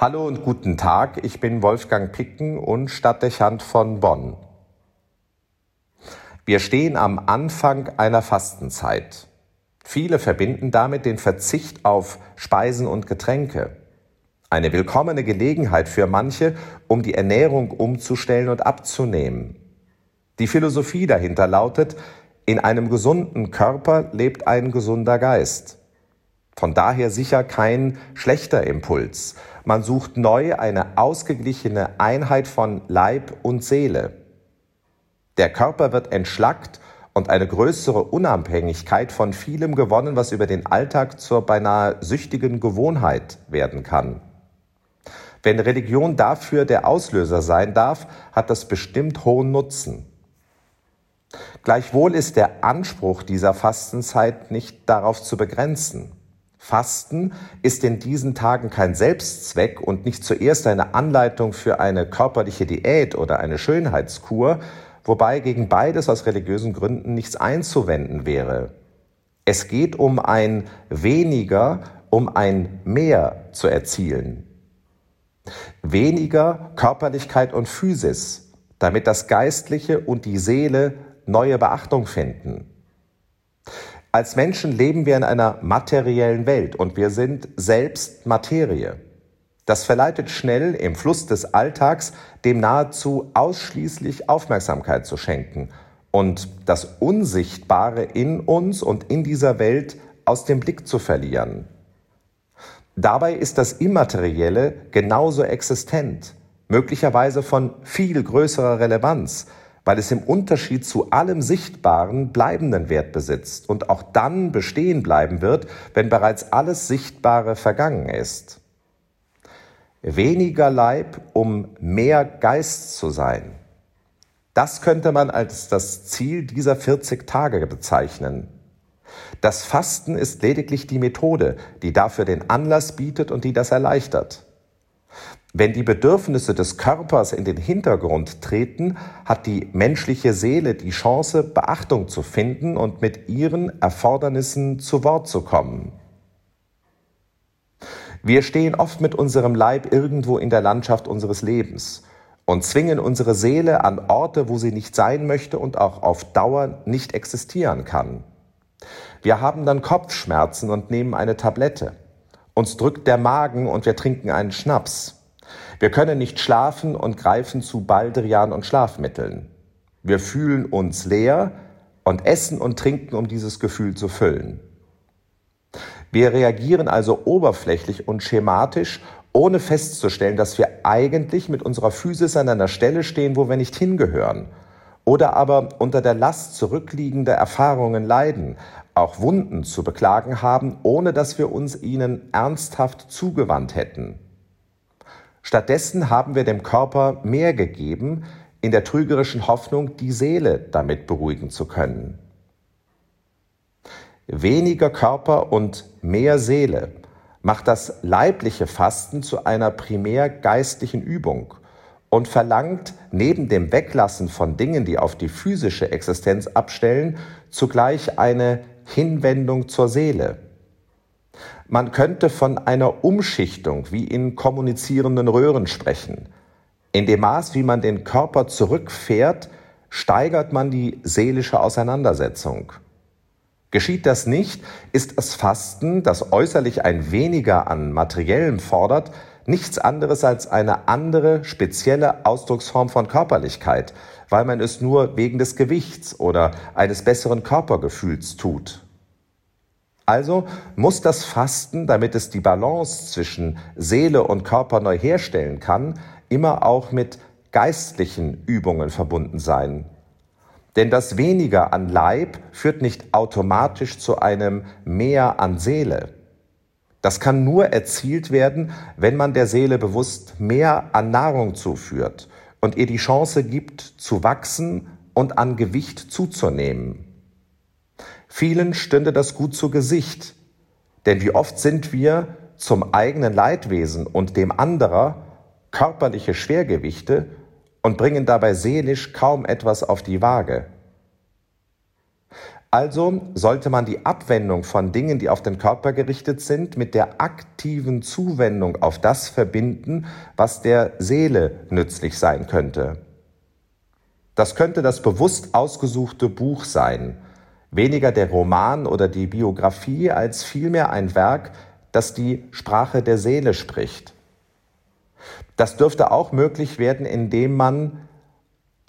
Hallo und guten Tag, ich bin Wolfgang Picken und Stadtdechant von Bonn. Wir stehen am Anfang einer Fastenzeit. Viele verbinden damit den Verzicht auf Speisen und Getränke. Eine willkommene Gelegenheit für manche, um die Ernährung umzustellen und abzunehmen. Die Philosophie dahinter lautet, in einem gesunden Körper lebt ein gesunder Geist. Von daher sicher kein schlechter Impuls. Man sucht neu eine ausgeglichene Einheit von Leib und Seele. Der Körper wird entschlackt und eine größere Unabhängigkeit von vielem gewonnen, was über den Alltag zur beinahe süchtigen Gewohnheit werden kann. Wenn Religion dafür der Auslöser sein darf, hat das bestimmt hohen Nutzen. Gleichwohl ist der Anspruch dieser Fastenzeit nicht darauf zu begrenzen. Fasten ist in diesen Tagen kein Selbstzweck und nicht zuerst eine Anleitung für eine körperliche Diät oder eine Schönheitskur, wobei gegen beides aus religiösen Gründen nichts einzuwenden wäre. Es geht um ein weniger, um ein mehr zu erzielen. Weniger Körperlichkeit und Physis, damit das Geistliche und die Seele neue Beachtung finden. Als Menschen leben wir in einer materiellen Welt und wir sind selbst Materie. Das verleitet schnell im Fluss des Alltags dem nahezu ausschließlich Aufmerksamkeit zu schenken und das Unsichtbare in uns und in dieser Welt aus dem Blick zu verlieren. Dabei ist das Immaterielle genauso existent, möglicherweise von viel größerer Relevanz, weil es im Unterschied zu allem Sichtbaren bleibenden Wert besitzt und auch dann bestehen bleiben wird, wenn bereits alles Sichtbare vergangen ist. Weniger Leib, um mehr Geist zu sein. Das könnte man als das Ziel dieser 40 Tage bezeichnen. Das Fasten ist lediglich die Methode, die dafür den Anlass bietet und die das erleichtert. Wenn die Bedürfnisse des Körpers in den Hintergrund treten, hat die menschliche Seele die Chance, Beachtung zu finden und mit ihren Erfordernissen zu Wort zu kommen. Wir stehen oft mit unserem Leib irgendwo in der Landschaft unseres Lebens und zwingen unsere Seele an Orte, wo sie nicht sein möchte und auch auf Dauer nicht existieren kann. Wir haben dann Kopfschmerzen und nehmen eine Tablette. Uns drückt der Magen und wir trinken einen Schnaps. Wir können nicht schlafen und greifen zu Baldrian und Schlafmitteln. Wir fühlen uns leer und essen und trinken, um dieses Gefühl zu füllen. Wir reagieren also oberflächlich und schematisch, ohne festzustellen, dass wir eigentlich mit unserer Physis an einer Stelle stehen, wo wir nicht hingehören. Oder aber unter der Last zurückliegender Erfahrungen leiden, auch Wunden zu beklagen haben, ohne dass wir uns ihnen ernsthaft zugewandt hätten. Stattdessen haben wir dem Körper mehr gegeben, in der trügerischen Hoffnung, die Seele damit beruhigen zu können. Weniger Körper und mehr Seele macht das leibliche Fasten zu einer primär geistlichen Übung und verlangt neben dem Weglassen von Dingen, die auf die physische Existenz abstellen, zugleich eine Hinwendung zur Seele. Man könnte von einer Umschichtung wie in kommunizierenden Röhren sprechen. In dem Maß, wie man den Körper zurückfährt, steigert man die seelische Auseinandersetzung. Geschieht das nicht, ist das Fasten, das äußerlich ein weniger an Materiellem fordert, nichts anderes als eine andere, spezielle Ausdrucksform von Körperlichkeit, weil man es nur wegen des Gewichts oder eines besseren Körpergefühls tut. Also muss das Fasten, damit es die Balance zwischen Seele und Körper neu herstellen kann, immer auch mit geistlichen Übungen verbunden sein. Denn das weniger an Leib führt nicht automatisch zu einem mehr an Seele. Das kann nur erzielt werden, wenn man der Seele bewusst mehr an Nahrung zuführt und ihr die Chance gibt, zu wachsen und an Gewicht zuzunehmen. Vielen stünde das gut zu Gesicht, denn wie oft sind wir zum eigenen Leidwesen und dem anderer körperliche Schwergewichte und bringen dabei seelisch kaum etwas auf die Waage. Also sollte man die Abwendung von Dingen, die auf den Körper gerichtet sind, mit der aktiven Zuwendung auf das verbinden, was der Seele nützlich sein könnte. Das könnte das bewusst ausgesuchte Buch sein, weniger der Roman oder die Biografie als vielmehr ein Werk, das die Sprache der Seele spricht. Das dürfte auch möglich werden, indem man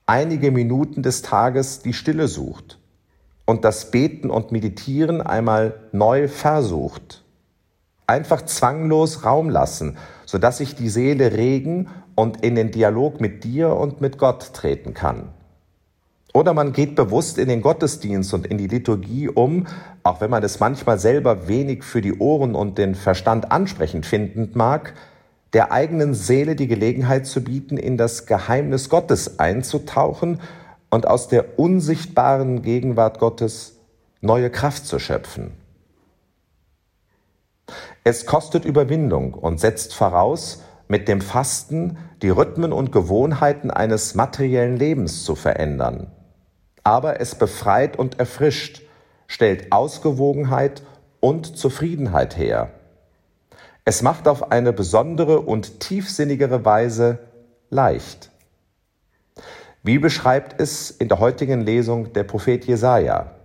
einige Minuten des Tages die Stille sucht und das Beten und Meditieren einmal neu versucht. Einfach zwanglos Raum lassen, sodass sich die Seele regen und in den Dialog mit dir und mit Gott treten kann. Oder man geht bewusst in den Gottesdienst und in die Liturgie um, auch wenn man es manchmal selber wenig für die Ohren und den Verstand ansprechend finden mag, der eigenen Seele die Gelegenheit zu bieten, in das Geheimnis Gottes einzutauchen und aus der unsichtbaren Gegenwart Gottes neue Kraft zu schöpfen. Es kostet Überwindung und setzt voraus, mit dem Fasten die Rhythmen und Gewohnheiten eines materiellen Lebens zu verändern. Aber es befreit und erfrischt, stellt Ausgewogenheit und Zufriedenheit her. Es macht auf eine besondere und tiefsinnigere Weise leicht. Wie beschreibt es in der heutigen Lesung der Prophet Jesaja?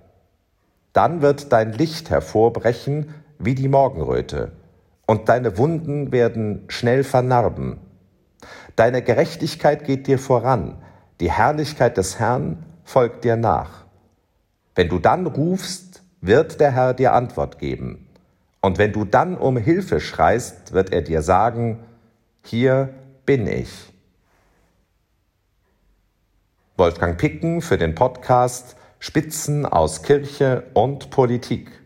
Dann wird dein Licht hervorbrechen wie die Morgenröte, und deine Wunden werden schnell vernarben. Deine Gerechtigkeit geht dir voran, die Herrlichkeit des Herrn folgt dir nach. Wenn du dann rufst, wird der Herr dir Antwort geben. Und wenn du dann um Hilfe schreist, wird er dir sagen, hier bin ich. Wolfgang Picken für den Podcast Spitzen aus Kirche und Politik.